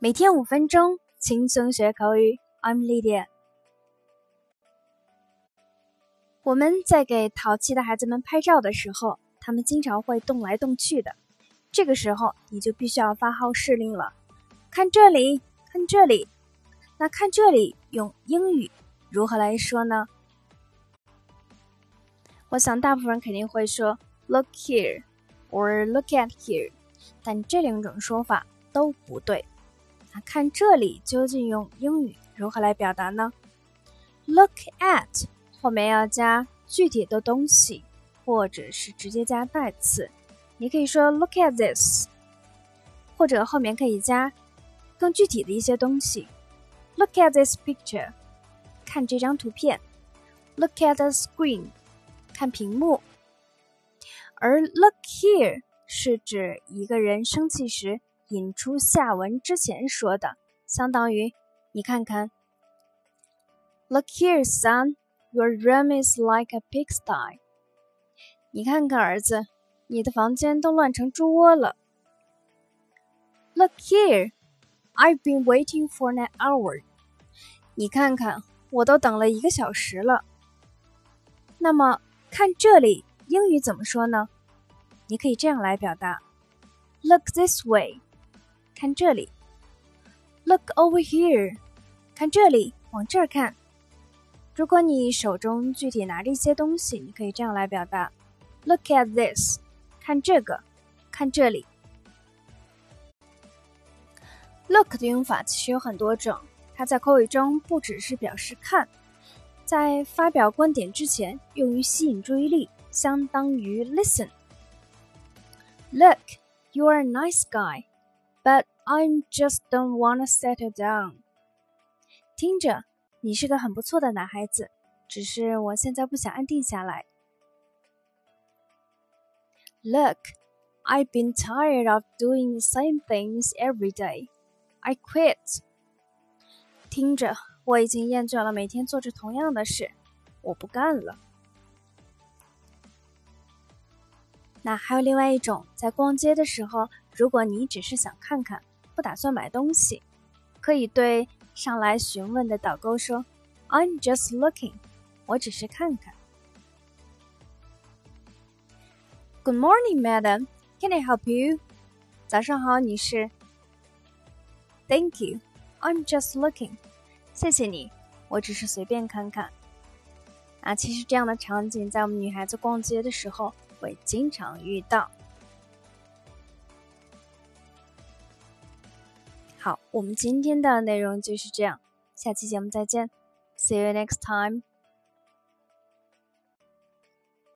每天五分钟，轻松学口语。I'm Lydia。我们在给淘气的孩子们拍照的时候，他们经常会动来动去的。这个时候，你就必须要发号施令了。看这里，看这里。那看这里用英语如何来说呢？我想大部分人肯定会说 “look here” or “look at here”，但这两种说法都不对。看这里究竟用英语如何来表达呢？Look at 后面要加具体的东西，或者是直接加代词。你可以说 Look at this，或者后面可以加更具体的一些东西。Look at this picture，看这张图片。Look at the screen，看屏幕。而 Look here 是指一个人生气时。引出下文之前说的，相当于你看看。Look here, son, your room is like a pigsty。你看看儿子，你的房间都乱成猪窝了。Look here, I've been waiting for an hour。你看看，我都等了一个小时了。那么看这里，英语怎么说呢？你可以这样来表达：Look this way。 看这里，Look over here，看这里，往这儿看。如果你手中具体拿着一些东西，你可以这样来表达：Look at this，看这个，看这里。Look 的用法其实有很多种，它在口语中不只是表示看，在发表观点之前用于吸引注意力，相当于 Listen。Look, you are a nice guy. But I just don't wanna settle down。听着，你是个很不错的男孩子，只是我现在不想安定下来。Look, I've been tired of doing the same things every day. I quit. 听着，我已经厌倦了每天做着同样的事，我不干了。 那还有另外一种，在逛街的时候。如果你只是想看看，不打算买东西，可以对上来询问的导购说：“I'm just looking，我只是看看。” Good morning, madam. Can I help you? 早上好，女士。Thank you. I'm just looking. 谢谢你，我只是随便看看。啊，其实这样的场景在我们女孩子逛街的时候会经常遇到。好，我们今天的内容就是这样，下期节目再见，See you next time。